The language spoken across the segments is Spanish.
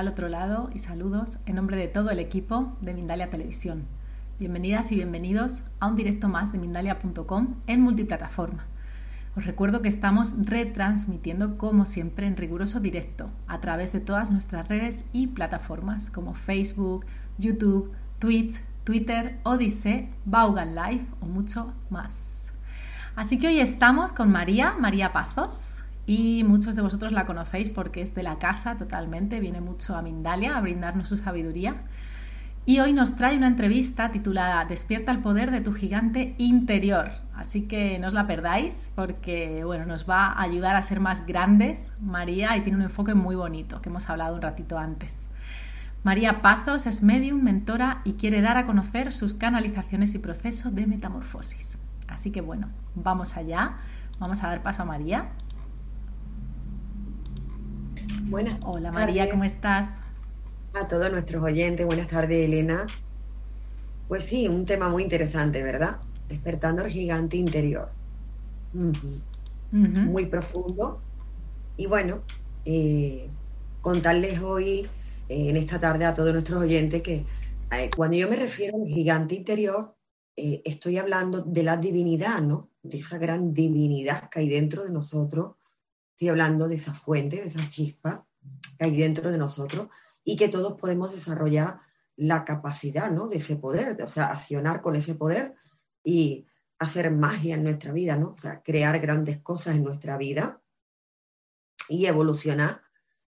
al otro lado y saludos en nombre de todo el equipo de Mindalia Televisión. Bienvenidas y bienvenidos a un directo más de Mindalia.com en multiplataforma. Os recuerdo que estamos retransmitiendo como siempre en riguroso directo a través de todas nuestras redes y plataformas como Facebook, YouTube, Twitch, Twitter, Odyssey, Vaughan Live o mucho más. Así que hoy estamos con María, María Pazos, y muchos de vosotros la conocéis porque es de la casa totalmente, viene mucho a Mindalia a brindarnos su sabiduría. Y hoy nos trae una entrevista titulada Despierta el poder de tu gigante interior. Así que no os la perdáis porque bueno, nos va a ayudar a ser más grandes, María, y tiene un enfoque muy bonito que hemos hablado un ratito antes. María Pazos es medium, mentora y quiere dar a conocer sus canalizaciones y procesos de metamorfosis. Así que bueno, vamos allá. Vamos a dar paso a María. Buenas. Hola María, ¿cómo estás? A todos nuestros oyentes, buenas tardes Elena. Pues sí, un tema muy interesante, ¿verdad? Despertando el gigante interior. Muy profundo. Y bueno, eh, contarles hoy, eh, en esta tarde, a todos nuestros oyentes que eh, cuando yo me refiero al gigante interior, estoy hablando de la divinidad, ¿no? De esa gran divinidad que hay dentro de nosotros Estoy hablando de esa fuente, de esa chispa que hay dentro de nosotros y que todos podemos desarrollar la capacidad ¿no? de ese poder, o sea, accionar con ese poder y hacer magia en nuestra vida, ¿no? O sea, crear grandes cosas en nuestra vida y evolucionar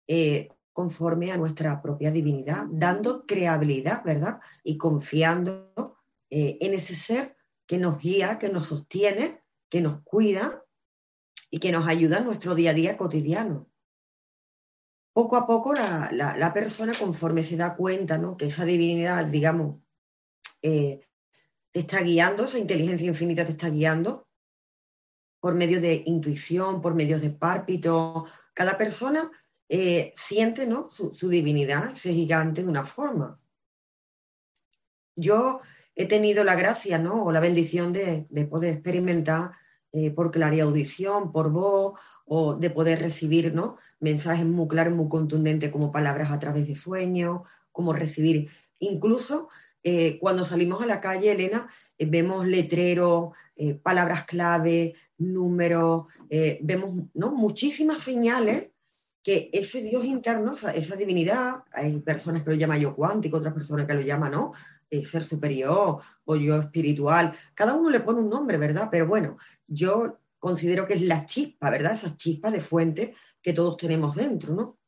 eh, conforme a nuestra propia divinidad, dando creabilidad, ¿verdad? Y confiando eh, en ese ser que nos guía, que nos sostiene, que nos cuida y que nos ayuda en nuestro día a día cotidiano. Poco a poco la, persona, conforme se da cuenta ¿no? que esa divinidad, digamos, eh, te está guiando, esa inteligencia infinita te está guiando por medio de intuición, por medio de párpito. Cada persona eh, siente ¿no? su, divinidad, ese gigante, de una forma. Yo he tenido la gracia ¿no? o la bendición de, de poder experimentar eh, por audición, por voz, o de poder recibir ¿no? mensajes muy claros, muy contundentes como palabras a través de sueños, como recibir. Incluso eh, cuando salimos a la calle, Elena, eh, vemos letreros, palabras clave, números, vemos ¿no? muchísimas señales que ese Dios interno, esa, divinidad, hay personas que lo llaman yo cuántico, otras personas que lo llaman ¿no? Ser superior o yo espiritual. Cada uno le pone un nombre, ¿verdad? Pero bueno, yo considero que es la chispa, ¿verdad? Esa chispa de fuente que todos tenemos dentro, ¿no?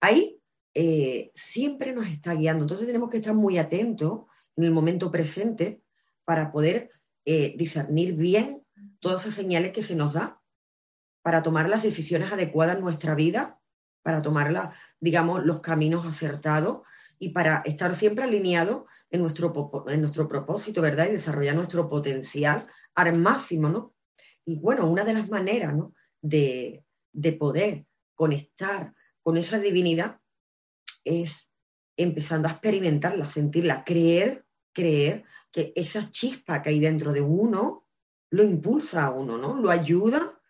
Ahí eh, siempre nos está guiando. Entonces tenemos que estar muy atentos en el momento presente para poder eh, discernir bien todas esas señales que se nos da para tomar las decisiones adecuadas en nuestra vida, para tomar, digamos, los caminos acertados y para estar siempre alineados en nuestro, en nuestro propósito, ¿verdad? Y desarrollar nuestro potencial al máximo, ¿no? Y bueno, una de las maneras, ¿no? De, de poder conectar con esa divinidad es empezando a experimentarla, sentirla, creer, creer que esa chispa que hay dentro de uno lo impulsa a uno, ¿no? Lo ayuda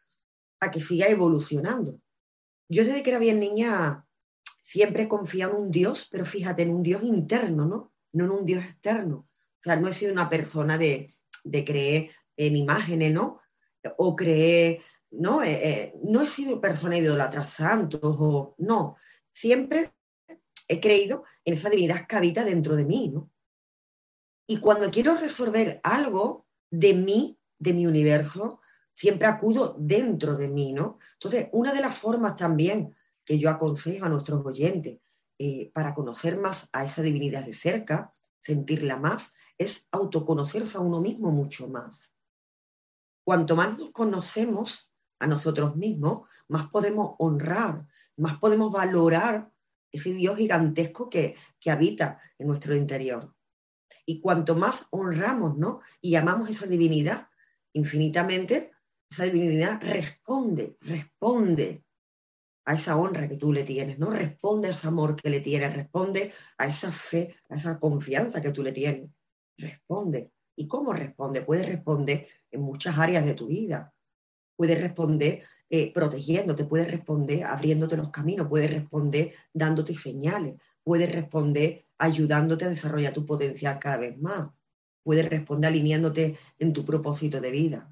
a que siga evolucionando. Yo desde que era bien niña siempre confiaba en un Dios, pero fíjate, en un Dios interno, ¿no? No en un Dios externo. O sea, no he sido una persona de, creer en imágenes, ¿no? O creer, ¿no? Eh, eh, no he sido persona de idolatrar santos, o no. Siempre he creído en esa divinidad que habita dentro de mí, ¿no? Y cuando quiero resolver algo de mí, de mi universo, siempre acudo dentro de mí, ¿no? Entonces, una de las formas también que yo aconsejo a nuestros oyentes eh, para conocer más a esa divinidad de cerca, sentirla más, es autoconocerse a uno mismo mucho más. Cuanto más nos conocemos a nosotros mismos, más podemos honrar, más podemos valorar ese Dios gigantesco que, que habita en nuestro interior. Y cuanto más honramos ¿no? y amamos esa divinidad infinitamente, esa divinidad responde, responde a esa honra que tú le tienes, ¿no? Responde a ese amor que le tienes, responde a esa fe, a esa confianza que tú le tienes. Responde. ¿Y cómo responde? Puede responder en muchas áreas de tu vida. Puede responder eh, protegiéndote, puede responder abriéndote los caminos, puede responder dándote señales, puede responder ayudándote a desarrollar tu potencial cada vez más, puede responder alineándote en tu propósito de vida.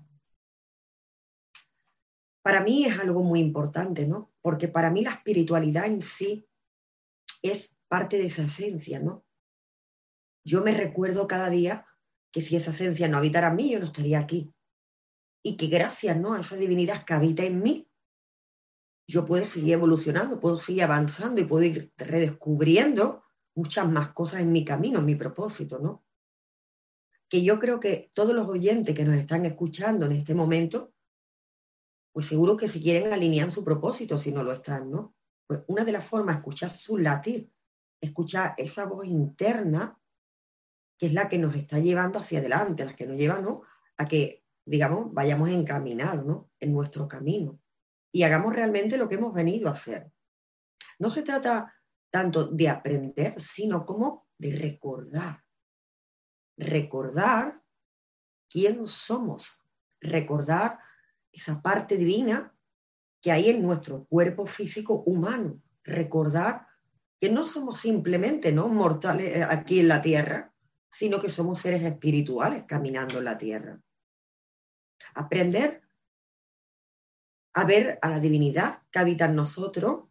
Para mí es algo muy importante, ¿no? Porque para mí la espiritualidad en sí es parte de esa esencia, ¿no? Yo me recuerdo cada día que si esa esencia no habitara en mí, yo no estaría aquí. Y que gracias ¿no? a esa divinidad que habita en mí, yo puedo seguir evolucionando, puedo seguir avanzando y puedo ir redescubriendo muchas más cosas en mi camino, en mi propósito, ¿no? Que yo creo que todos los oyentes que nos están escuchando en este momento, pues seguro que si quieren alinear su propósito, si no lo están, ¿no? Pues una de las formas, escuchar su latir, escuchar esa voz interna que es la que nos está llevando hacia adelante, la que nos lleva a que, digamos, vayamos encaminados ¿no? en nuestro camino y hagamos realmente lo que hemos venido a hacer. No se trata tanto de aprender, sino como de recordar. Recordar quién somos, recordar esa parte divina que hay en nuestro cuerpo físico humano, recordar que no somos simplemente ¿no? mortales eh, aquí en la tierra, sino que somos seres espirituales caminando en la tierra. Aprender a ver a la divinidad que habita en nosotros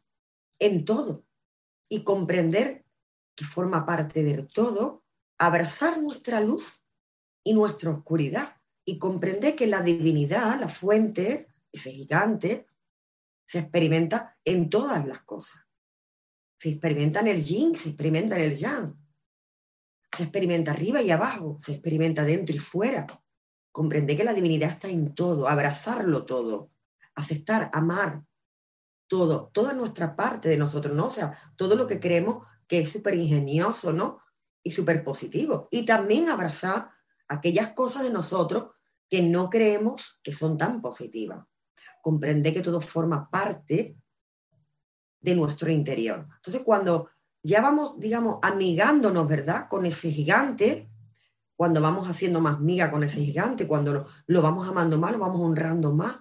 en todo y comprender que forma parte del todo, abrazar nuestra luz y nuestra oscuridad y comprender que la divinidad, la fuente, ese gigante, se experimenta en todas las cosas. Se experimenta en el yin, se experimenta en el yang, se experimenta arriba y abajo, se experimenta dentro y fuera. Comprender que la divinidad está en todo, abrazarlo todo, aceptar, amar todo, toda nuestra parte de nosotros, ¿no? O sea, todo lo que creemos que es súper ingenioso, ¿no? Y súper positivo. Y también abrazar aquellas cosas de nosotros que no creemos que son tan positivas. Comprender que todo forma parte de nuestro interior. Entonces, cuando ya vamos, digamos, amigándonos, ¿verdad? Con ese gigante, cuando vamos haciendo más miga con ese gigante, cuando lo, vamos amando más, lo vamos honrando más,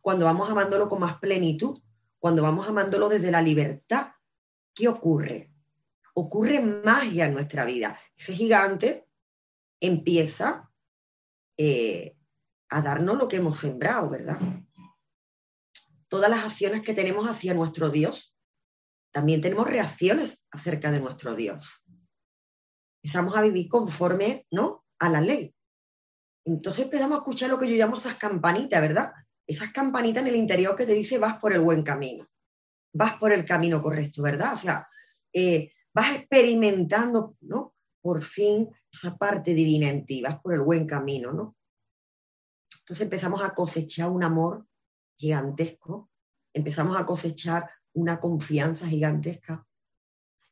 cuando vamos amándolo con más plenitud, cuando vamos amándolo desde la libertad, ¿qué ocurre? Ocurre magia en nuestra vida. Ese gigante empieza eh, a darnos lo que hemos sembrado, ¿verdad? Todas las acciones que tenemos hacia nuestro Dios también tenemos reacciones acerca de nuestro Dios. Empezamos a vivir conforme ¿no? a la ley. Entonces empezamos a escuchar lo que yo llamo esas campanitas, ¿verdad? Esas campanitas en el interior que te dice vas por el buen camino, vas por el camino correcto, ¿verdad? O sea, eh, vas experimentando, ¿no? Por fin esa parte divina en ti, por el buen camino, ¿no? Entonces empezamos a cosechar un amor gigantesco, empezamos a cosechar una confianza gigantesca,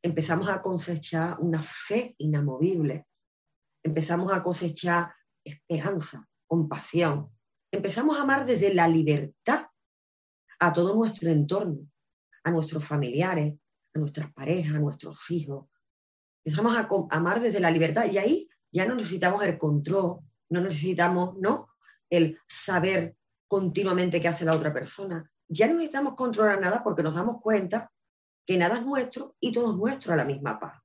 empezamos a cosechar una fe inamovible, empezamos a cosechar esperanza, compasión, empezamos a amar desde la libertad a todo nuestro entorno, a nuestros familiares, a nuestras parejas, a nuestros hijos. Empezamos a amar desde la libertad y ahí ya no necesitamos el control, no necesitamos ¿no? el saber continuamente qué hace la otra persona, ya no necesitamos controlar nada porque nos damos cuenta que nada es nuestro y todo es nuestro a la misma paz.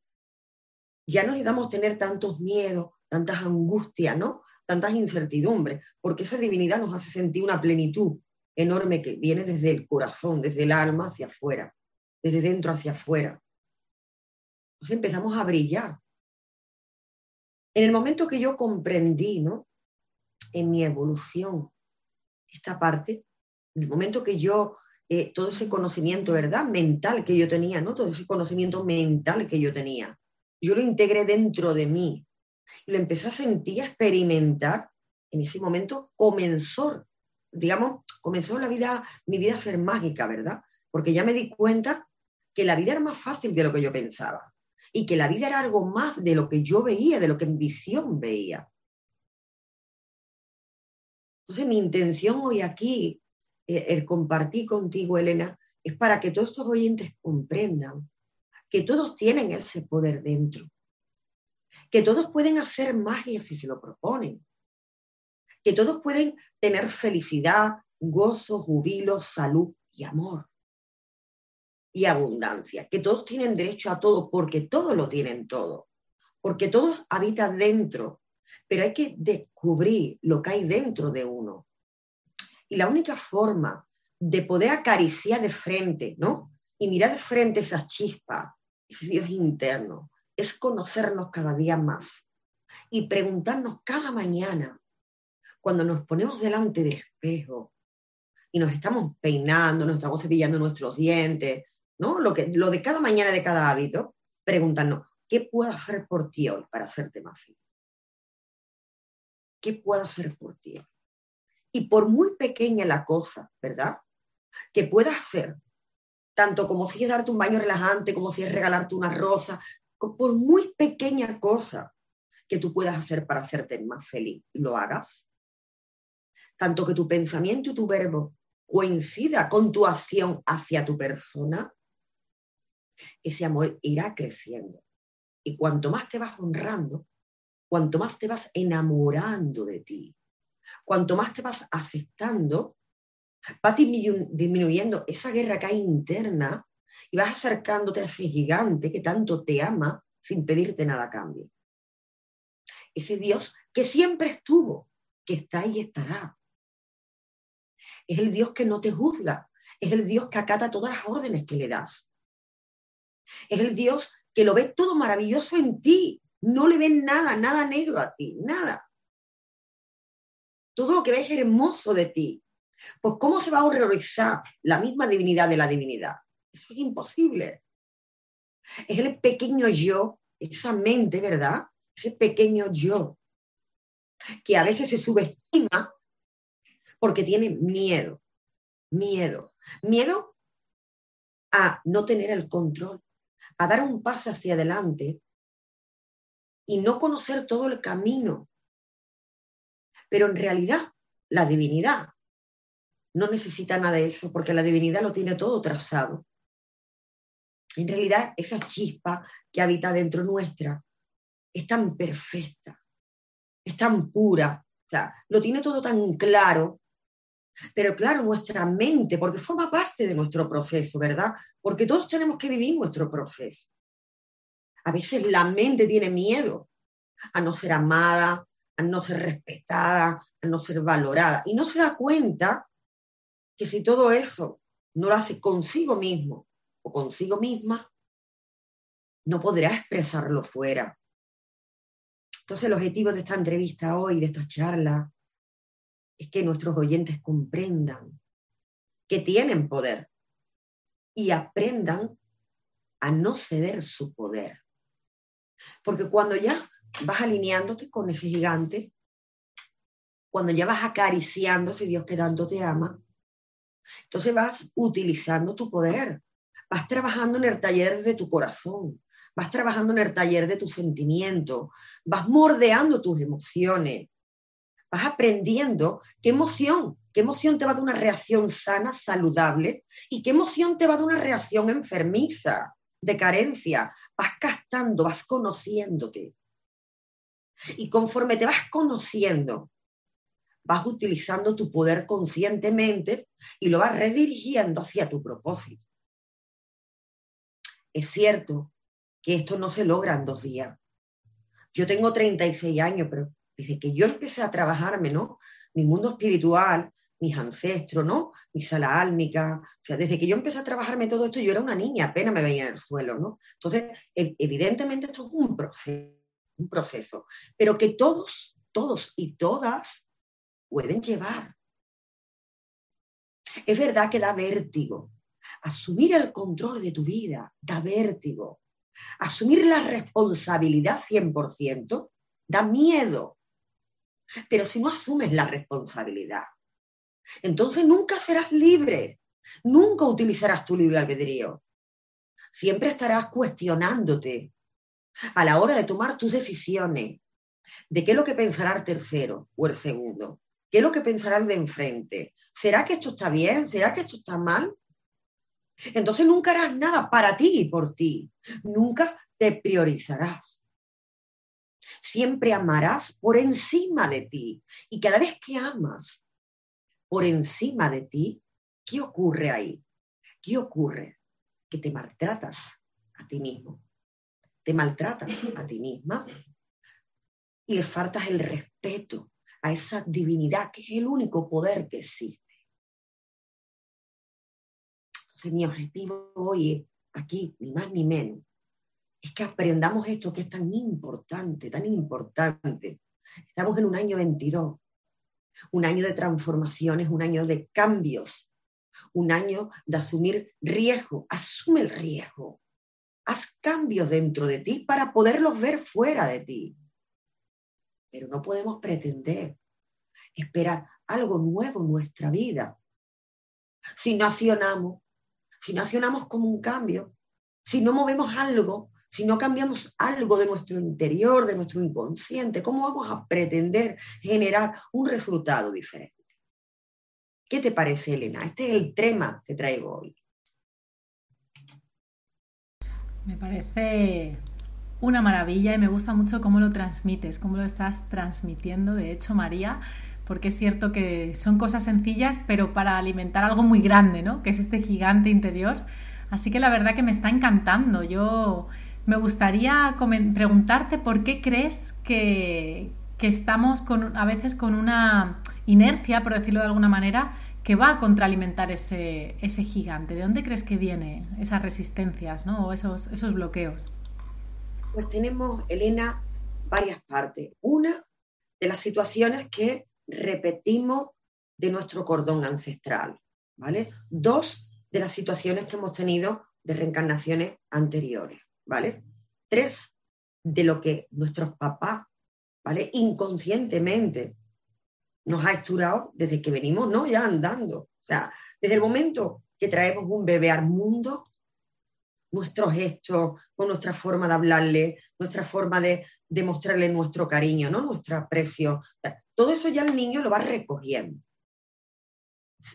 Ya no necesitamos tener tantos miedos, tantas angustias, ¿no? Tantas incertidumbres, porque esa divinidad nos hace sentir una plenitud enorme que viene desde el corazón, desde el alma hacia afuera, desde dentro hacia afuera. Entonces empezamos a brillar. En el momento que yo comprendí, ¿no? En mi evolución, esta parte, en el momento que yo, eh, todo ese conocimiento, ¿verdad? Mental que yo tenía, ¿no? Todo ese conocimiento mental que yo tenía, yo lo integré dentro de mí y lo empecé a sentir, a experimentar. En ese momento comenzó, digamos, comenzó la vida, mi vida a ser mágica, ¿verdad? Porque ya me di cuenta que la vida era más fácil de lo que yo pensaba y que la vida era algo más de lo que yo veía, de lo que en visión veía. Entonces, mi intención hoy aquí eh, el compartir contigo, Elena, es para que todos estos oyentes comprendan que todos tienen ese poder dentro, que todos pueden hacer magia si se lo proponen, que todos pueden tener felicidad, gozo, jubilo, salud y amor. Y abundancia, que todos tienen derecho a todo, porque todos lo tienen todo, porque todos habitan dentro, pero hay que descubrir lo que hay dentro de uno. Y la única forma de poder acariciar de frente, ¿no? Y mirar de frente esa chispa, ese Dios interno, es conocernos cada día más y preguntarnos cada mañana, cuando nos ponemos delante del espejo y nos estamos peinando, nos estamos cepillando nuestros dientes, ¿no? Lo, que, lo de cada mañana, de cada hábito, preguntarnos, ¿qué puedo hacer por ti hoy para hacerte más feliz? ¿Qué puedo hacer por ti? Y por muy pequeña la cosa, ¿verdad? Que puedas hacer, tanto como si es darte un baño relajante, como si es regalarte una rosa, por muy pequeña cosa que tú puedas hacer para hacerte más feliz, lo hagas. Tanto que tu pensamiento y tu verbo coincida con tu acción hacia tu persona, ese amor irá creciendo. Y cuanto más te vas honrando, cuanto más te vas enamorando de ti, cuanto más te vas aceptando, vas disminuyendo esa guerra que hay interna y vas acercándote a ese gigante que tanto te ama sin pedirte nada a cambio. Ese Dios que siempre estuvo, que está y estará. Es el Dios que no te juzga, es el Dios que acata todas las órdenes que le das. Es el Dios que lo ve todo maravilloso en ti, no le ve nada, nada negro a ti, nada. Todo lo que ves es hermoso de ti. Pues ¿cómo se va a horrorizar la misma divinidad de la divinidad? Eso es imposible. Es el pequeño yo, esa mente, ¿verdad? Ese pequeño yo, que a veces se subestima porque tiene miedo, miedo, miedo a no tener el control, a dar un paso hacia adelante y no conocer todo el camino. Pero en realidad, la divinidad no necesita nada de eso, porque la divinidad lo tiene todo trazado. En realidad, esa chispa que habita dentro nuestra es tan perfecta, es tan pura, lo tiene todo tan claro. Pero claro, nuestra mente, porque forma parte de nuestro proceso, ¿verdad? Porque todos tenemos que vivir nuestro proceso. A veces la mente tiene miedo a no ser amada, a no ser respetada, a no ser valorada. Y no se da cuenta que si todo eso no lo hace consigo mismo, o consigo misma, no podrá expresarlo fuera. Entonces el objetivo de esta entrevista hoy, de esta charla, es que nuestros oyentes comprendan que tienen poder y aprendan a no ceder su poder. Porque cuando ya vas alineándote con ese gigante, cuando ya vas acariciando ese Dios que tanto te ama, entonces vas utilizando tu poder vas trabajando en el taller de tu corazón, vas trabajando en el taller de tu sentimiento, vas mordeando tus emociones, vas aprendiendo qué emoción, qué emoción te va dar una reacción sana, saludable, y qué emoción te va dar una reacción enfermiza, de carencia. Vas captando, vas conociéndote. Y conforme te vas conociendo, vas utilizando tu poder conscientemente y lo vas redirigiendo hacia tu propósito. Es cierto que esto no se logra en dos días. Yo tengo 36 años, pero desde que yo empecé a trabajarme, ¿no? Mi mundo espiritual, mis ancestros, ¿no? Mi sala álmica, o sea, desde que yo empecé a trabajarme todo esto, yo era una niña, apenas me veía en el suelo, ¿no? Entonces, evidentemente esto es un proceso, un proceso, pero que todos, todos y todas pueden llevar. Es verdad que da vértigo, Asumir el control de tu vida da vértigo. Asumir la responsabilidad 100% da miedo. Pero si no asumes la responsabilidad, entonces nunca serás libre, nunca utilizarás tu libre albedrío. Siempre estarás cuestionándote a la hora de tomar tus decisiones de qué es lo que pensará el tercero o el segundo, qué es lo que pensará el de enfrente. ¿Será que esto está bien? ¿Será que esto está mal? Entonces nunca harás nada para ti y por ti. Nunca te priorizarás. Siempre amarás por encima de ti. Y cada vez que amas, por encima de ti, ¿qué ocurre ahí? ¿Qué ocurre? Que te maltratas a ti mismo, te maltratas a ti misma y le faltas el respeto a esa divinidad que es el único poder que existe. Entonces mi objetivo hoy aquí, ni más ni menos, es que aprendamos esto que es tan importante, tan importante. Estamos en un año 22, un año de transformaciones, un año de cambios, un año de asumir riesgo. Asume el riesgo. Haz cambios dentro de ti para poderlos ver fuera de ti. Pero no podemos pretender esperar algo nuevo en nuestra vida. Si no accionamos, si no accionamos como un cambio, si no movemos algo, si no cambiamos algo de nuestro interior, de nuestro inconsciente, ¿cómo vamos a pretender generar un resultado diferente? ¿Qué te parece, Elena? Este es el tema que traigo hoy. Me parece una maravilla y me gusta mucho cómo lo transmites, cómo lo estás transmitiendo. De hecho, María, porque es cierto que son cosas sencillas, pero para alimentar algo muy grande, ¿no? Que es este gigante interior. Así que la verdad que me está encantando. Yo me gustaría preguntarte por qué crees que, estamos a veces con una inercia, por decirlo de alguna manera, que va a contraalimentar ese, ese gigante. ¿De dónde crees que viene esas resistencias ¿no? o esos, esos bloqueos? Pues tenemos, Elena, varias partes. Una de las situaciones que repetimos de nuestro cordón ancestral, ¿vale? Dos de las situaciones que hemos tenido de reencarnaciones anteriores, ¿vale? Tres de lo que nuestros papás, ¿vale? Inconscientemente nos ha esturado desde que venimos, ¿no? Ya andando. O sea, desde el momento que traemos un bebé al mundo, nuestros gestos, con nuestra forma de hablarle, nuestra forma de demostrarle nuestro cariño, ¿no? Nuestro aprecio. Todo eso ya el niño lo va recogiendo.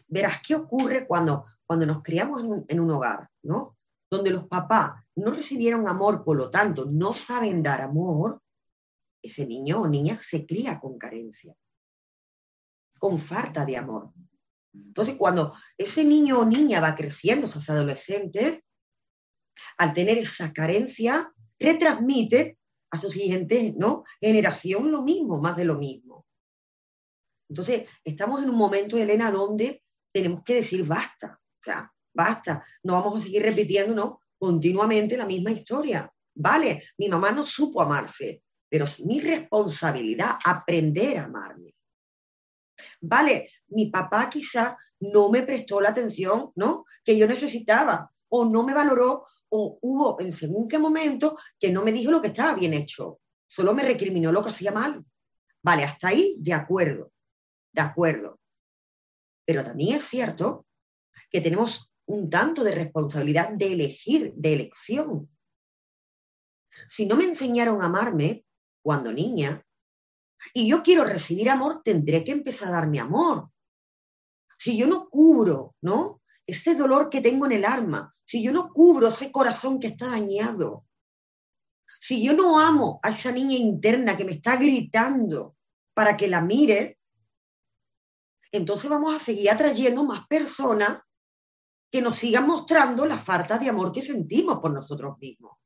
Verás qué ocurre cuando, cuando nos criamos en un, en un hogar, ¿no? Donde los papás no recibieron amor, por lo tanto, no saben dar amor, ese niño o niña se cría con carencia con falta de amor. Entonces, cuando ese niño o niña va creciendo, esos adolescentes, al tener esa carencia, retransmite a su siguiente ¿no? generación lo mismo, más de lo mismo. Entonces, estamos en un momento, Elena, donde tenemos que decir basta, o basta, no vamos a seguir repitiendo continuamente la misma historia. Vale, mi mamá no supo amarse, pero es mi responsabilidad aprender a amarme. Vale, mi papá quizá no me prestó la atención, ¿no? Que yo necesitaba, o no me valoró, o hubo en según qué momento que no me dijo lo que estaba bien hecho, solo me recriminó lo que hacía mal. Vale, hasta ahí, de acuerdo, de acuerdo. Pero también es cierto que tenemos un tanto de responsabilidad de elegir, de elección. Si no me enseñaron a amarme cuando niña, y yo quiero recibir amor, tendré que empezar a darme amor. Si yo no cubro, ¿no? Ese dolor que tengo en el alma, si yo no cubro ese corazón que está dañado, si yo no amo a esa niña interna que me está gritando para que la mire, entonces vamos a seguir atrayendo más personas que nos sigan mostrando la falta de amor que sentimos por nosotros mismos.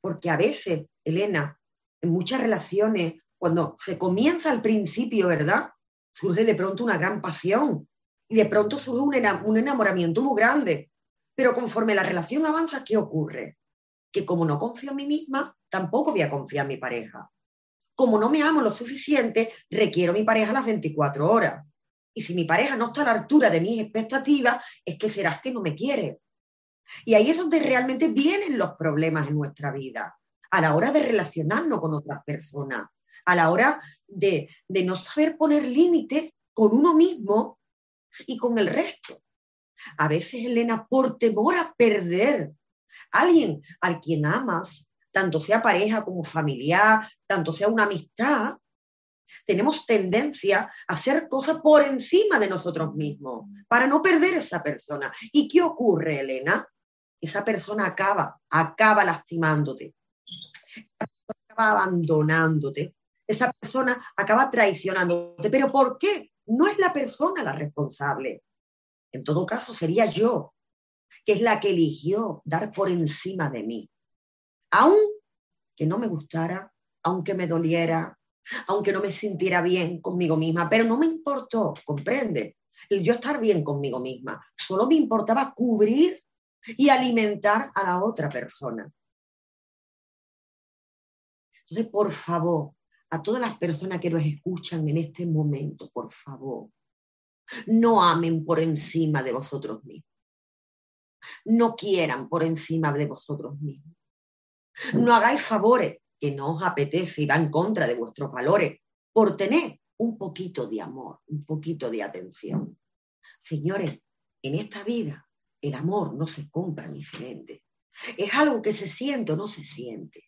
Porque a veces Elena, en muchas relaciones, cuando se comienza al principio, ¿verdad? Surge de pronto una gran pasión y de pronto surge un, enamoramiento muy grande. Pero conforme la relación avanza, ¿qué ocurre? Que como no confío en mí misma, tampoco voy a confiar en mi pareja. Como no me amo lo suficiente, requiero a mi pareja las 24 horas. Y si mi pareja no está a la altura de mis expectativas, es que serás que no me quiere. Y ahí es donde realmente vienen los problemas en nuestra vida a la hora de relacionarnos con otras personas, a la hora de, no saber poner límites con uno mismo y con el resto. A veces, Elena, por temor a perder a alguien al quien amas, tanto sea pareja como familiar, tanto sea una amistad, tenemos tendencia a hacer cosas por encima de nosotros mismos para no perder esa persona. ¿Y qué ocurre, Elena? Esa persona acaba, acaba lastimándote, acaba abandonándote, esa persona acaba traicionándote. ¿Pero por qué? No es la persona la responsable. En todo caso, sería yo, que es la que eligió dar por encima de mí. Aun que no me gustara, aunque me doliera, aunque no me sintiera bien conmigo misma, pero no me importó, comprende, el yo estar bien conmigo misma. Solo me importaba cubrir y alimentar a la otra persona. Entonces, por favor, a todas las personas que nos escuchan en este momento, por favor, no amen por encima de vosotros mismos. No quieran por encima de vosotros mismos. No hagáis favores que no os apetece y va en contra de vuestros valores por tener un poquito de amor, un poquito de atención. Señores, en esta vida el amor no se compra ni se vende. Es algo que se siente o no se siente.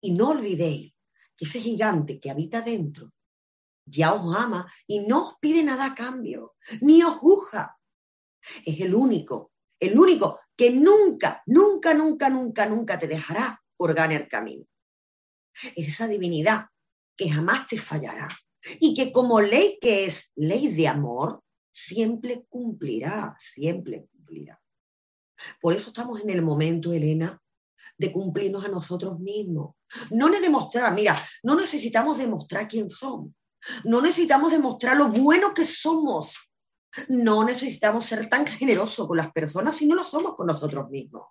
Y no olvidéis que ese gigante que habita dentro ya os ama y no os pide nada a cambio, ni os juzga. Es el único, el único que nunca, nunca, nunca, nunca, nunca te dejará por el camino. Es esa divinidad que jamás te fallará y que como ley que es ley de amor, siempre cumplirá, siempre cumplirá. Por eso estamos en el momento, Elena, de cumplirnos a nosotros mismos. No le demostrar, mira, no necesitamos demostrar quién somos. No necesitamos demostrar lo bueno que somos. No necesitamos ser tan generosos con las personas si no lo somos con nosotros mismos.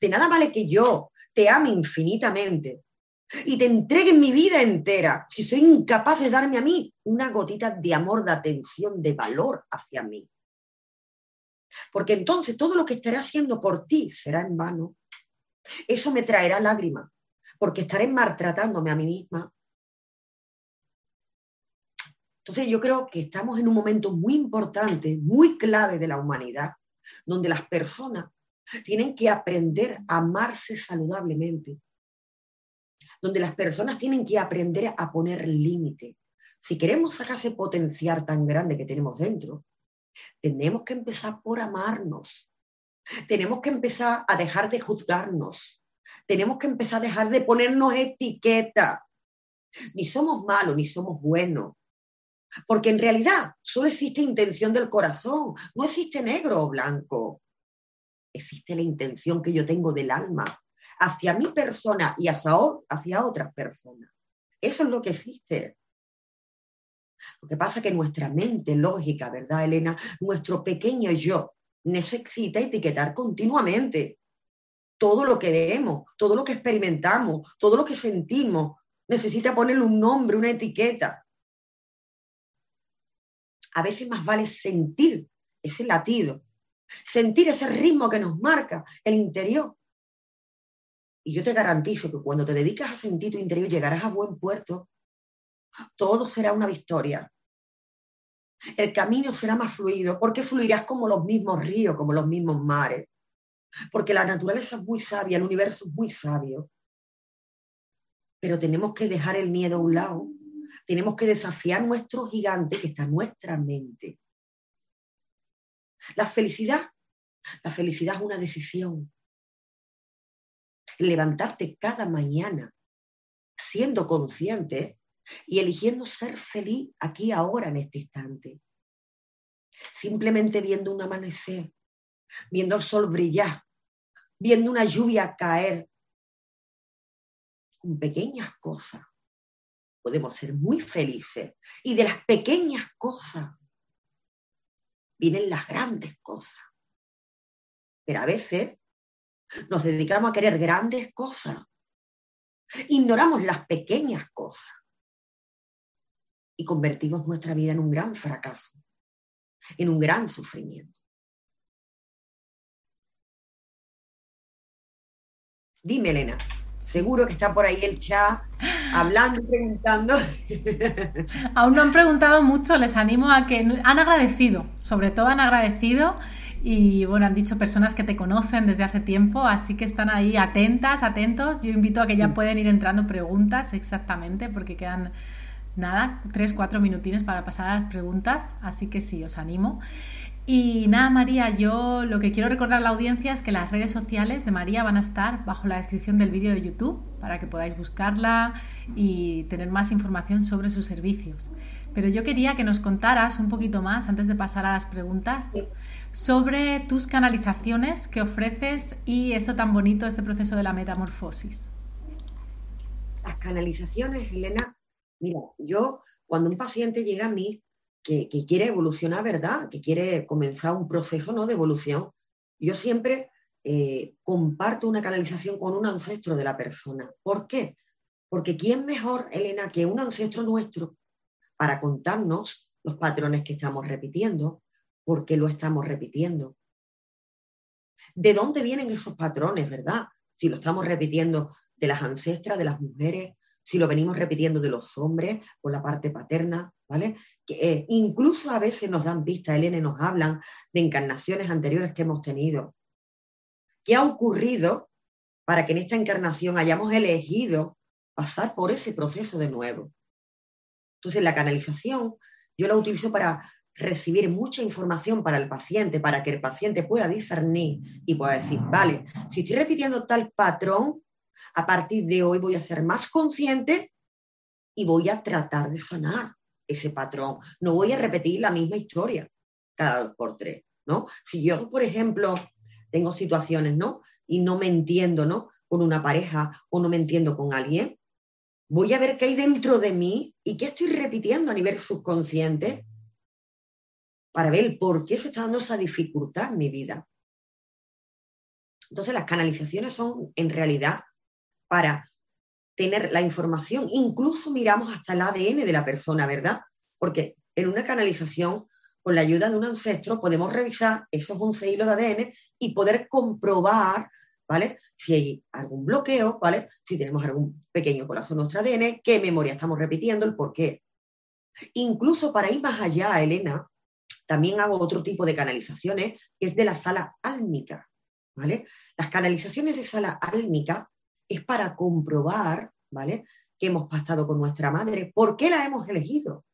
De nada vale que yo te ame infinitamente y te entregue mi vida entera si soy incapaz de darme a mí una gotita de amor, de atención, de valor hacia mí. Porque entonces todo lo que estaré haciendo por ti será en vano. Eso me traerá lágrimas, porque estaré maltratándome a mí misma. Entonces yo creo que estamos en un momento muy importante, muy clave de la humanidad, donde las personas tienen que aprender a amarse saludablemente, donde las personas tienen que aprender a poner límite. Si queremos sacar ese potencial tan grande que tenemos dentro, tenemos que empezar por amarnos. Tenemos que empezar a dejar de juzgarnos. Tenemos que empezar a dejar de ponernos etiqueta. Ni somos malos, ni somos buenos. Porque en realidad solo existe intención del corazón, no existe negro o blanco existe la intención que yo tengo del alma hacia mi persona y hacia, otras personas. Eso es lo que existe. Lo que pasa es que nuestra mente lógica, ¿verdad, Elena? Nuestro pequeño yo necesita etiquetar continuamente todo lo que vemos, todo lo que experimentamos, todo lo que sentimos. Necesita ponerle un nombre, una etiqueta. A veces más vale sentir ese latido sentir ese ritmo que nos marca el interior. Y yo te garantizo que cuando te dedicas a sentir tu interior llegarás a buen puerto. Todo será una victoria. El camino será más fluido porque fluirás como los mismos ríos, como los mismos mares. Porque la naturaleza es muy sabia, el universo es muy sabio. Pero tenemos que dejar el miedo a un lado. Tenemos que desafiar nuestro gigante que está en nuestra mente. La felicidad, la felicidad es una decisión. Levantarte cada mañana siendo consciente y eligiendo ser feliz aquí, ahora, en este instante. Simplemente viendo un amanecer, viendo el sol brillar, viendo una lluvia caer. Con pequeñas cosas podemos ser muy felices. Y de las pequeñas cosas vienen las grandes cosas. Pero a veces nos dedicamos a querer grandes cosas. Ignoramos las pequeñas cosas. Y convertimos nuestra vida en un gran fracaso, en un gran sufrimiento. Dime, Elena. Seguro que está por ahí el chat hablando y preguntando. Aún no han preguntado mucho, les animo a que han agradecido, sobre todo han agradecido y bueno, han dicho personas que te conocen desde hace tiempo, así que están ahí atentas, atentos. Yo invito a que ya pueden ir entrando preguntas exactamente porque quedan nada, tres, cuatro minutines para pasar a las preguntas, así que sí, os animo. Y nada, María, yo lo que quiero recordar a la audiencia es que las redes sociales de María van a estar bajo la descripción del vídeo de YouTube para que podáis buscarla y tener más información sobre sus servicios. Pero yo quería que nos contaras un poquito más, antes de pasar a las preguntas, sobre tus canalizaciones que ofreces y esto tan bonito, este proceso de la metamorfosis. Las canalizaciones, Elena, mira, yo cuando un paciente llega a mí, que, quiere evolucionar, ¿verdad? Que quiere comenzar un proceso ¿no? de evolución. Yo siempre eh, comparto una canalización con un ancestro de la persona. ¿Por qué? Porque ¿quién mejor, Elena, que un ancestro nuestro para contarnos los patrones que estamos repitiendo? ¿Por qué lo estamos repitiendo? ¿De dónde vienen esos patrones, verdad? Si lo estamos repitiendo de las ancestras, de las mujeres, si lo venimos repitiendo de los hombres por la parte paterna, ¿vale? Que, eh, incluso a veces nos dan vista, Elena, nos hablan de encarnaciones anteriores que hemos tenido. ¿Qué ha ocurrido para que en esta encarnación hayamos elegido pasar por ese proceso de nuevo? Entonces, la canalización yo la utilizo para recibir mucha información para el paciente, para que el paciente pueda discernir y pueda decir, vale, si estoy repitiendo tal patrón, a partir de hoy voy a ser más consciente y voy a tratar de sanar ese patrón. No voy a repetir la misma historia cada dos por tres, ¿no? Si yo, por ejemplo, tengo situaciones, ¿no? Y no me entiendo, ¿no? Con una pareja o no me entiendo con alguien, voy a ver qué hay dentro de mí y qué estoy repitiendo a nivel subconsciente para ver por qué se está dando esa dificultad en mi vida. Entonces las canalizaciones son en realidad para tener la información. Incluso miramos hasta el ADN de la persona, ¿verdad? Porque en una canalización, con la ayuda de un ancestro, podemos revisar esos 11 hilos de ADN y poder comprobar, ¿vale? Si hay algún bloqueo, ¿vale? Si tenemos algún pequeño corazón en nuestro ADN, qué memoria estamos repitiendo, el por qué. Incluso para ir más allá, Elena, también hago otro tipo de canalizaciones, que es de la sala álmica, ¿vale? Las canalizaciones de sala álmica es para comprobar, ¿vale? Que hemos pactado con nuestra madre. ¿Por qué la hemos elegido?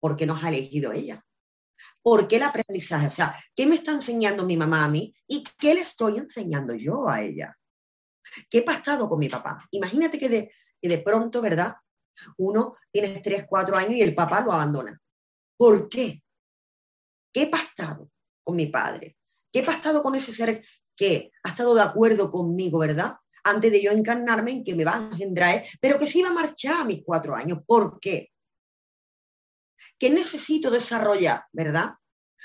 Porque nos ha elegido ella. ¿Por qué el aprendizaje? O sea, ¿qué me está enseñando mi mamá a mí y qué le estoy enseñando yo a ella? ¿Qué he pactado con mi papá? Imagínate que de, que de pronto, ¿verdad? Uno tiene tres, cuatro años y el papá lo abandona. ¿Por qué? ¿Qué he pactado con mi padre? ¿Qué he pactado con ese ser que ha estado de acuerdo conmigo, verdad? Antes de yo encarnarme en que me va a engendrar, pero que se iba a marchar a mis cuatro años. ¿Por qué? ¿Qué necesito desarrollar, verdad?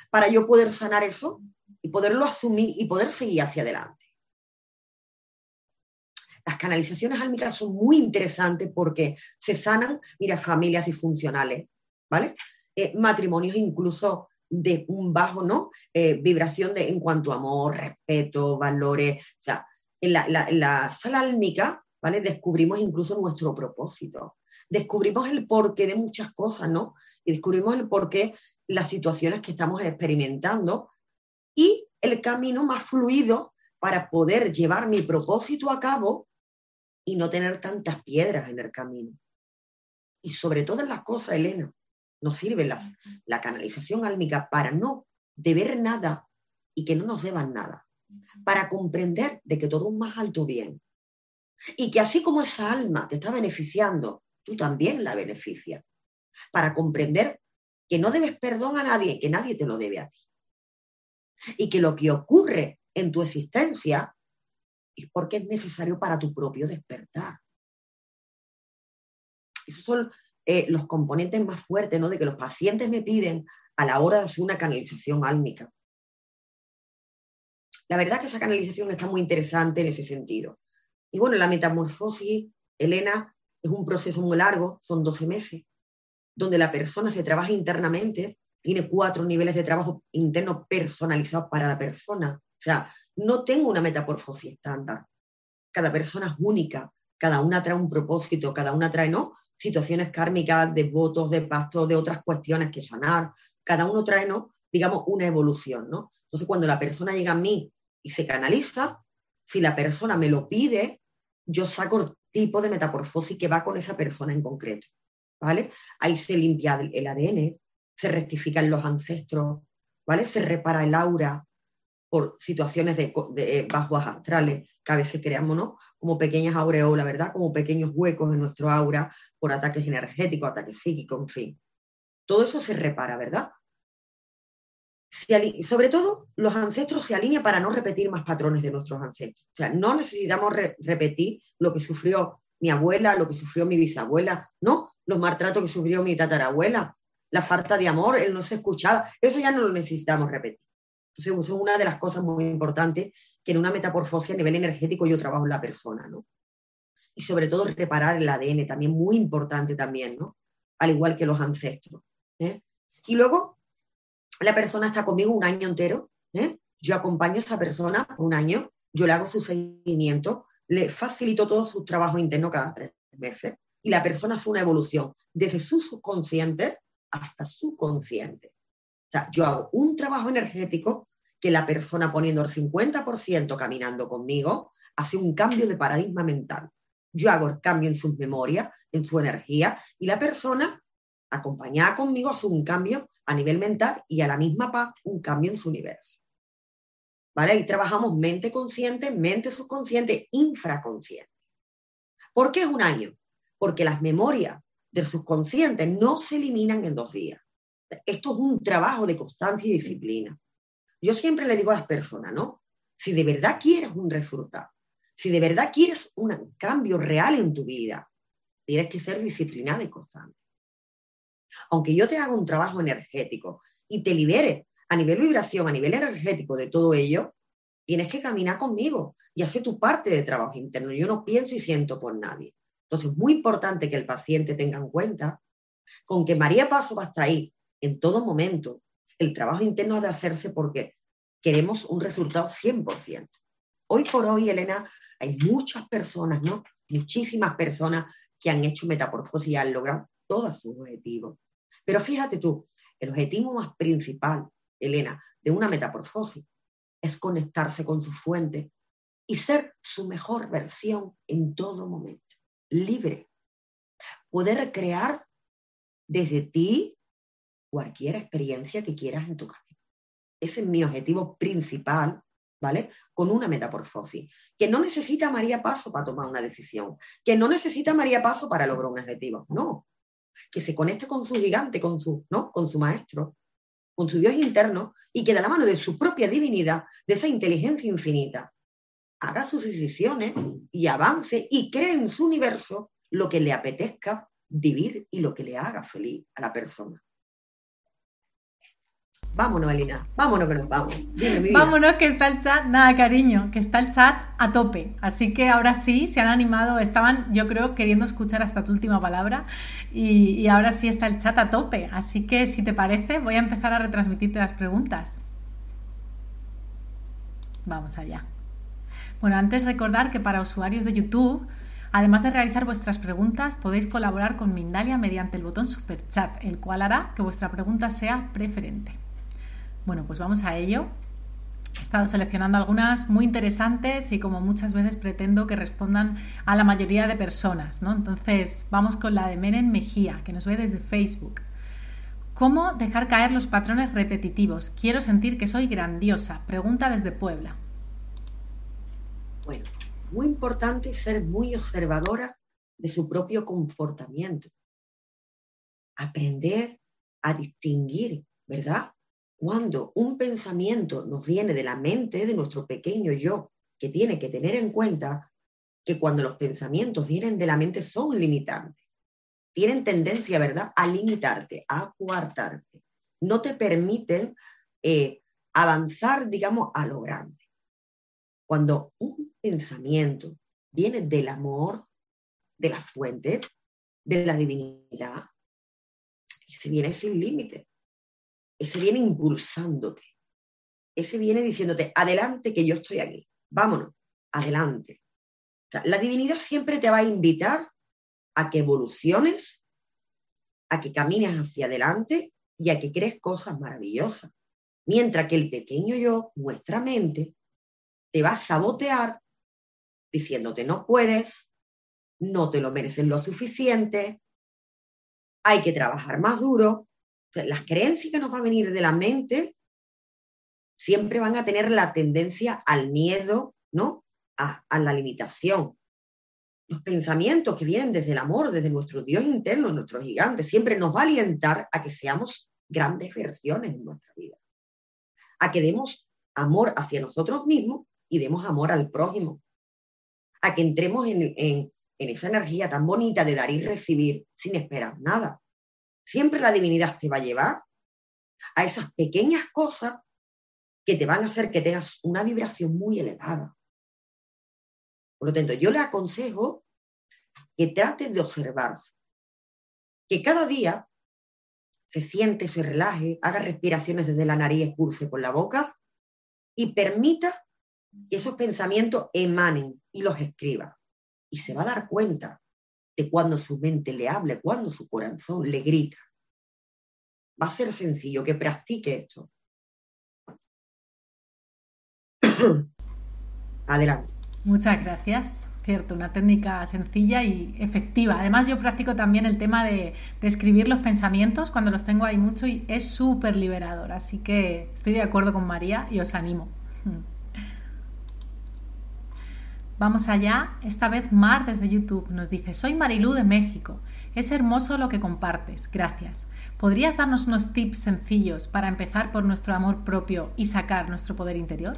Para yo poder sanar eso y poderlo asumir y poder seguir hacia adelante. Las canalizaciones álmicas son muy interesantes porque se sanan, mira, familias disfuncionales, ¿vale? Eh, matrimonios incluso de un bajo, ¿no? Eh, vibración de, en cuanto a amor, respeto, valores, o sea, en la, sala álmica, ¿vale? Descubrimos incluso nuestro propósito. Descubrimos el porqué de muchas cosas, ¿no? Y descubrimos el porqué las situaciones que estamos experimentando y el camino más fluido para poder llevar mi propósito a cabo y no tener tantas piedras en el camino. Y sobre todas las cosas, Elena, nos sirve la, la canalización álmica para no deber nada y que no nos deban nada para comprender de que todo es más alto bien. Y que así como esa alma te está beneficiando, tú también la beneficias. Para comprender que no debes perdón a nadie, que nadie te lo debe a ti. Y que lo que ocurre en tu existencia es porque es necesario para tu propio despertar. Esos son eh, los componentes más fuertes, ¿no? De que los pacientes me piden a la hora de hacer una canalización álmica. La verdad que esa canalización está muy interesante en ese sentido. Y bueno, la metamorfosis, Elena, es un proceso muy largo, son 12 meses, donde la persona se trabaja internamente, tiene cuatro niveles de trabajo interno personalizados para la persona. O sea, no tengo una metamorfosis estándar. Cada persona es única, cada una trae un propósito, cada una trae, ¿no? Situaciones kármicas, de votos, de pactos, de otras cuestiones que sanar. Cada uno trae, ¿no? Digamos, una evolución, ¿no? Entonces, cuando la persona llega a mí y se canaliza. Si la persona me lo pide, yo saco el tipo de metamorfosis que va con esa persona en concreto. ¿Vale? Ahí se limpia el ADN, se rectifican los ancestros, ¿vale? Se repara el aura por situaciones de, de bajos astrales que a veces creamos. Como pequeñas aureolas, ¿verdad? Como pequeños huecos en nuestro aura por ataques energéticos, ataques psíquicos, en fin. Todo eso se repara, ¿verdad? Sobre todo, los ancestros se alinean para no repetir más patrones de nuestros ancestros. O sea, no necesitamos repetir lo que sufrió mi abuela, lo que sufrió mi bisabuela, no, los maltratos que sufrió mi tatarabuela, la falta de amor, el no ser escuchado, eso ya no lo necesitamos repetir. Entonces, eso es una de las cosas muy importantes que en una metaporfosis a nivel energético yo trabajo en la persona, ¿no? Y sobre todo reparar el ADN, también muy importante también, ¿no? Al igual que los ancestros. ¿eh? Y luego, la persona está conmigo un año entero, ¿eh? yo acompaño a esa persona un año, yo le hago su seguimiento, le facilito todo su trabajo interno cada tres meses y la persona hace una evolución desde su subconsciente hasta su consciente. O sea, yo hago un trabajo energético que la persona poniendo el 50% caminando conmigo hace un cambio de paradigma mental. Yo hago el cambio en sus memorias, en su energía, y la persona acompañada conmigo hace un cambio a nivel mental y a la misma paz un cambio en su universo. ¿Vale? Y trabajamos mente consciente, mente subconsciente, infraconsciente. ¿Por qué es un año? Porque las memorias del subconsciente no se eliminan en dos días. Esto es un trabajo de constancia y disciplina. Yo siempre le digo a las personas, ¿no? Si de verdad quieres un resultado, si de verdad quieres un cambio real en tu vida, tienes que ser disciplinada y constante. Aunque yo te haga un trabajo energético y te libere a nivel vibración, a nivel energético de todo ello, tienes que caminar conmigo y hacer tu parte de trabajo interno. Yo no pienso y siento por nadie. Entonces, es muy importante que el paciente tenga en cuenta con que María Paso va a estar ahí en todo momento. El trabajo interno ha de hacerse porque queremos un resultado 100%. Hoy por hoy, Elena, hay muchas personas, ¿no? Muchísimas personas que han hecho metamorfosis y han logrado todos sus objetivos. Pero fíjate tú, el objetivo más principal, Elena, de una metamorfosis es conectarse con su fuente y ser su mejor versión en todo momento, libre. Poder crear desde ti cualquier experiencia que quieras en tu camino. Ese es mi objetivo principal, ¿vale? Con una metamorfosis, que no necesita María Paso para tomar una decisión, que no necesita María Paso para lograr un objetivo, no, que se conecte con su gigante, con su, ¿no? con su maestro, con su Dios interno y que de la mano de su propia divinidad, de esa inteligencia infinita, haga sus decisiones y avance y cree en su universo lo que le apetezca vivir y lo que le haga feliz a la persona. Vámonos, Alina, vámonos que nos vamos. vámonos, que está el chat, nada, cariño, que está el chat a tope. Así que ahora sí, se han animado, estaban, yo creo, queriendo escuchar hasta tu última palabra y, y ahora sí está el chat a tope. Así que, si te parece, voy a empezar a retransmitirte las preguntas. Vamos allá. Bueno, antes recordar que para usuarios de YouTube, Además de realizar vuestras preguntas, podéis colaborar con Mindalia mediante el botón Super Chat, el cual hará que vuestra pregunta sea preferente. Bueno, pues vamos a ello. He estado seleccionando algunas muy interesantes y como muchas veces pretendo que respondan a la mayoría de personas, ¿no? Entonces, vamos con la de Menen Mejía, que nos ve desde Facebook. ¿Cómo dejar caer los patrones repetitivos? Quiero sentir que soy grandiosa. Pregunta desde Puebla. Bueno, muy importante ser muy observadora de su propio comportamiento. Aprender a distinguir, ¿verdad? Cuando un pensamiento nos viene de la mente de nuestro pequeño yo, que tiene que tener en cuenta que cuando los pensamientos vienen de la mente son limitantes. Tienen tendencia, ¿verdad?, a limitarte, a coartarte. No te permiten eh, avanzar, digamos, a lo grande. Cuando un pensamiento viene del amor, de las fuentes, de la divinidad, se viene sin límite ese viene impulsándote, ese viene diciéndote, adelante que yo estoy aquí, vámonos, adelante. la divinidad siempre te va a invitar a que evoluciones, a que camines hacia adelante y a que crees cosas maravillosas. Mientras que el pequeño yo, nuestra mente, te va a sabotear diciéndote no puedes, no te lo mereces lo suficiente, hay que trabajar más duro, las creencias que nos va a venir de la mente siempre van a tener la tendencia al miedo, ¿no? A, a la limitación. Los pensamientos que vienen desde el amor, desde nuestro Dios interno, nuestro gigante, siempre nos va a alientar a que seamos grandes versiones en nuestra vida. A que demos amor hacia nosotros mismos y demos amor al prójimo. A que entremos en, en, en esa energía tan bonita de dar y recibir sin esperar nada. Siempre la divinidad te va a llevar a esas pequeñas cosas que te van a hacer que tengas una vibración muy elevada. Por lo tanto, yo le aconsejo que trate de observarse, que cada día se siente, se relaje, haga respiraciones desde la nariz, expulse por la boca y permita que esos pensamientos emanen y los escriba. Y se va a dar cuenta cuando su mente le hable, cuando su corazón le grita. Va a ser sencillo que practique esto. Adelante. Muchas gracias. Cierto, una técnica sencilla y efectiva. Además, yo practico también el tema de, de escribir los pensamientos cuando los tengo ahí mucho y es súper liberador. Así que estoy de acuerdo con María y os animo. Vamos allá. Esta vez Mar desde YouTube nos dice, soy Marilú de México. Es hermoso lo que compartes. Gracias. ¿Podrías darnos unos tips sencillos para empezar por nuestro amor propio y sacar nuestro poder interior?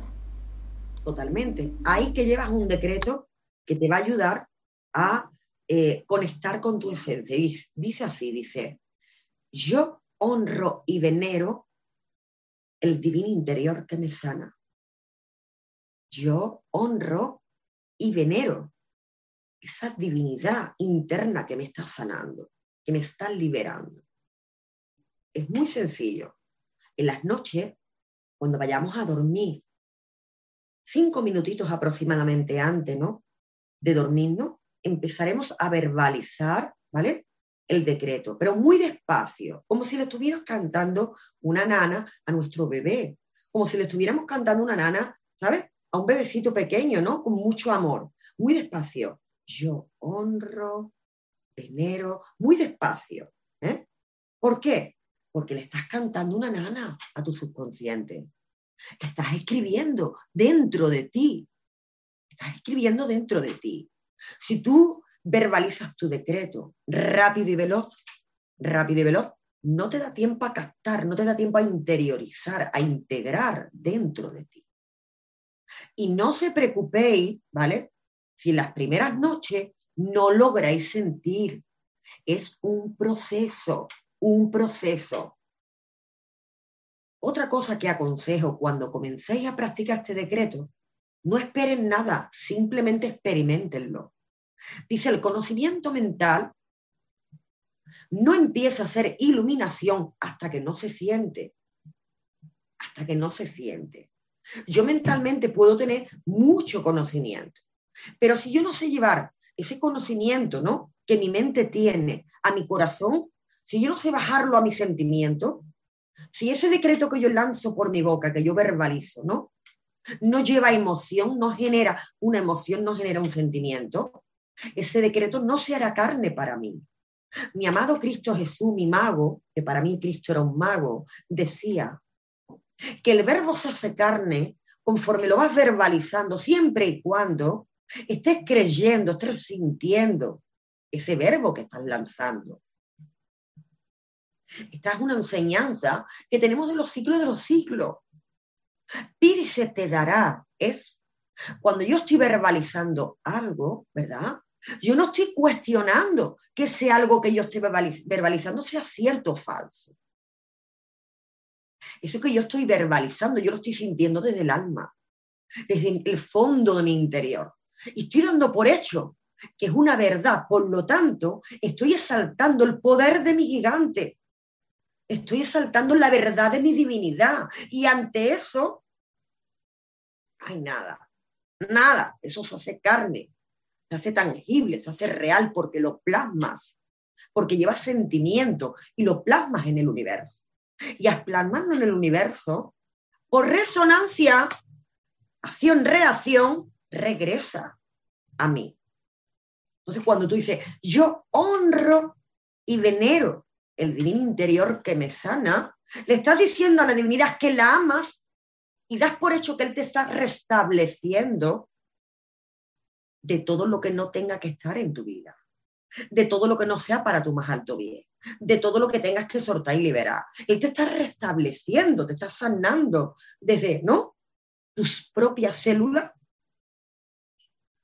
Totalmente. Ahí que llevas un decreto que te va a ayudar a eh, conectar con tu esencia. Dice así, dice, yo honro y venero el divino interior que me sana. Yo honro y venero esa divinidad interna que me está sanando, que me está liberando. Es muy sencillo. En las noches, cuando vayamos a dormir, cinco minutitos aproximadamente antes, ¿no? De dormirnos, empezaremos a verbalizar, ¿vale? El decreto, pero muy despacio, como si le estuvieras cantando una nana a nuestro bebé, como si le estuviéramos cantando una nana, ¿sabes? A un bebecito pequeño, ¿no? Con mucho amor, muy despacio. Yo honro, venero, muy despacio. ¿eh? ¿Por qué? Porque le estás cantando una nana a tu subconsciente. Estás escribiendo dentro de ti. Estás escribiendo dentro de ti. Si tú verbalizas tu decreto rápido y veloz, rápido y veloz, no te da tiempo a captar, no te da tiempo a interiorizar, a integrar dentro de ti. Y no se preocupéis, ¿vale? Si las primeras noches no lográis sentir. Es un proceso, un proceso. Otra cosa que aconsejo cuando comencéis a practicar este decreto, no esperen nada, simplemente experimentenlo. Dice, el conocimiento mental no empieza a hacer iluminación hasta que no se siente. Hasta que no se siente. Yo mentalmente puedo tener mucho conocimiento, pero si yo no sé llevar ese conocimiento, ¿no? Que mi mente tiene a mi corazón, si yo no sé bajarlo a mi sentimiento, si ese decreto que yo lanzo por mi boca, que yo verbalizo, ¿no? No lleva emoción, no genera una emoción, no genera un sentimiento, ese decreto no se hará carne para mí. Mi amado Cristo Jesús, mi mago, que para mí Cristo era un mago, decía que el verbo se hace carne conforme lo vas verbalizando, siempre y cuando estés creyendo, estés sintiendo ese verbo que estás lanzando. Esta es una enseñanza que tenemos de los ciclos de los ciclos. Pide se te dará. Es cuando yo estoy verbalizando algo, ¿verdad? Yo no estoy cuestionando que sea algo que yo estoy verbalizando sea cierto o falso. Eso que yo estoy verbalizando, yo lo estoy sintiendo desde el alma, desde el fondo de mi interior. Y estoy dando por hecho que es una verdad. Por lo tanto, estoy exaltando el poder de mi gigante. Estoy exaltando la verdad de mi divinidad. Y ante eso, hay nada. Nada. Eso se hace carne. Se hace tangible, se hace real porque lo plasmas. Porque llevas sentimiento y lo plasmas en el universo. Y plasmarlo en el universo, por resonancia, acción-reacción, regresa a mí. Entonces, cuando tú dices, yo honro y venero el divino interior que me sana, le estás diciendo a la divinidad que la amas y das por hecho que Él te está restableciendo de todo lo que no tenga que estar en tu vida, de todo lo que no sea para tu más alto bien, de todo lo que tengas que soltar y liberar. Él te está restableciendo, te está sanando desde, ¿no? Tus propias células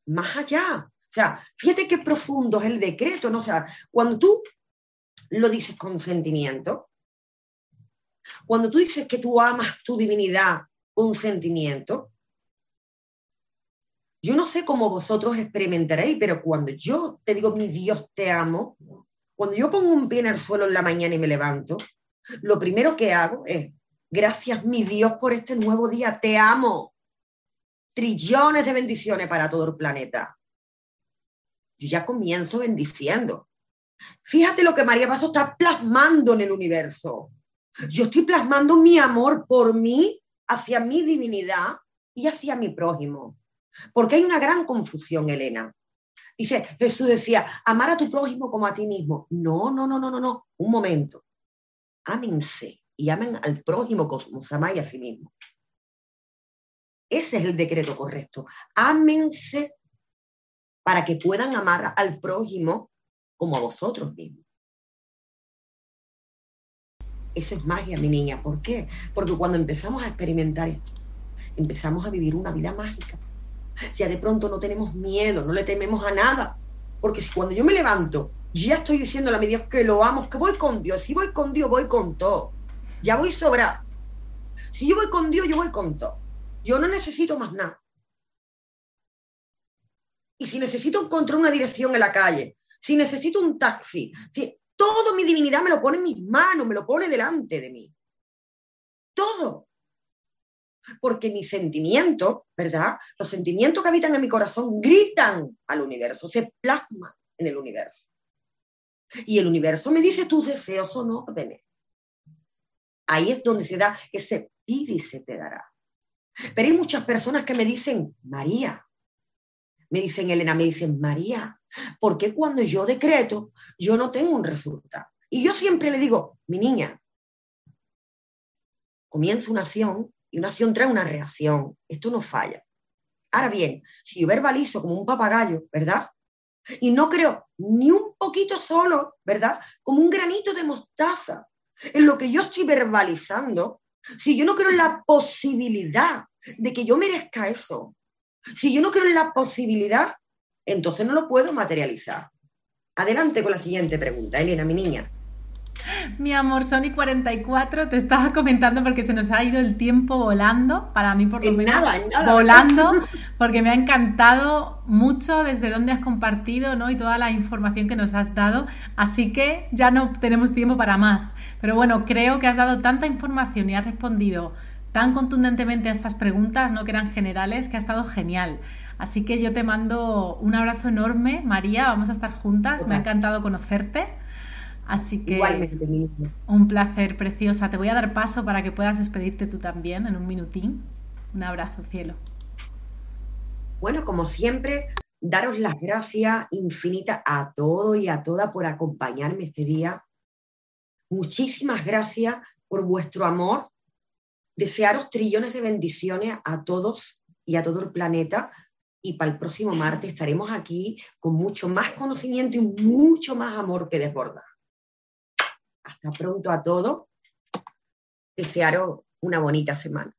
más allá. O sea, fíjate qué profundo es el decreto, ¿no? O sea, cuando tú lo dices con sentimiento, cuando tú dices que tú amas tu divinidad con sentimiento, yo no sé cómo vosotros experimentaréis, pero cuando yo te digo, mi Dios, te amo, cuando yo pongo un pie en el suelo en la mañana y me levanto, lo primero que hago es, gracias mi Dios por este nuevo día, te amo. Trillones de bendiciones para todo el planeta. Yo ya comienzo bendiciendo. Fíjate lo que María Paso está plasmando en el universo. Yo estoy plasmando mi amor por mí, hacia mi divinidad y hacia mi prójimo. Porque hay una gran confusión, Elena. Dice, Jesús decía, amar a tu prójimo como a ti mismo. No, no, no, no, no, no. Un momento. Ámense y amen al prójimo como se amáis a sí mismo. Ese es el decreto correcto. Ámense para que puedan amar al prójimo como a vosotros mismos. Eso es magia, mi niña. ¿Por qué? Porque cuando empezamos a experimentar esto, empezamos a vivir una vida mágica. Ya de pronto no tenemos miedo, no le tememos a nada. Porque si cuando yo me levanto, ya estoy diciéndole a mi Dios que lo amo, que voy con Dios. Si voy con Dios, voy con todo. Ya voy sobrar. Si yo voy con Dios, yo voy con todo. Yo no necesito más nada. Y si necesito encontrar una dirección en la calle, si necesito un taxi, si todo mi divinidad me lo pone en mis manos, me lo pone delante de mí. Todo. Porque mis sentimientos, ¿verdad? Los sentimientos que habitan en mi corazón gritan al universo, se plasman en el universo. Y el universo me dice tus deseos son órdenes. Ahí es donde se da ese pide y se te dará. Pero hay muchas personas que me dicen, María, me dicen Elena, me dicen, María, ¿por qué cuando yo decreto yo no tengo un resultado? Y yo siempre le digo, mi niña, comienza una acción y una acción trae una reacción. Esto no falla. Ahora bien, si yo verbalizo como un papagayo, ¿verdad? Y no creo ni un poquito solo, ¿verdad? Como un granito de mostaza en lo que yo estoy verbalizando, si yo no creo en la posibilidad de que yo merezca eso, si yo no creo en la posibilidad, entonces no lo puedo materializar. Adelante con la siguiente pregunta, Elena, mi niña. Mi amor, Sony 44, te estaba comentando porque se nos ha ido el tiempo volando, para mí por lo menos volando, porque me ha encantado mucho desde donde has compartido ¿no? y toda la información que nos has dado, así que ya no tenemos tiempo para más. Pero bueno, creo que has dado tanta información y has respondido tan contundentemente a estas preguntas, ¿no? que eran generales, que ha estado genial. Así que yo te mando un abrazo enorme, María, vamos a estar juntas, me ha encantado conocerte. Así que un placer, preciosa. Te voy a dar paso para que puedas despedirte tú también en un minutín. Un abrazo, cielo. Bueno, como siempre, daros las gracias infinitas a todos y a todas por acompañarme este día. Muchísimas gracias por vuestro amor. Desearos trillones de bendiciones a todos y a todo el planeta. Y para el próximo martes estaremos aquí con mucho más conocimiento y mucho más amor que desbordar. Hasta pronto a todos. Desearos una bonita semana.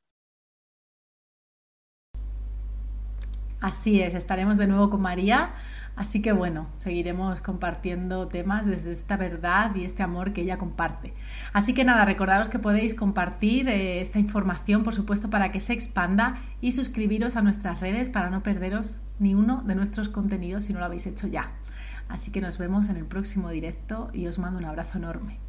Así es, estaremos de nuevo con María. Así que bueno, seguiremos compartiendo temas desde esta verdad y este amor que ella comparte. Así que nada, recordaros que podéis compartir eh, esta información, por supuesto, para que se expanda y suscribiros a nuestras redes para no perderos ni uno de nuestros contenidos si no lo habéis hecho ya. Así que nos vemos en el próximo directo y os mando un abrazo enorme.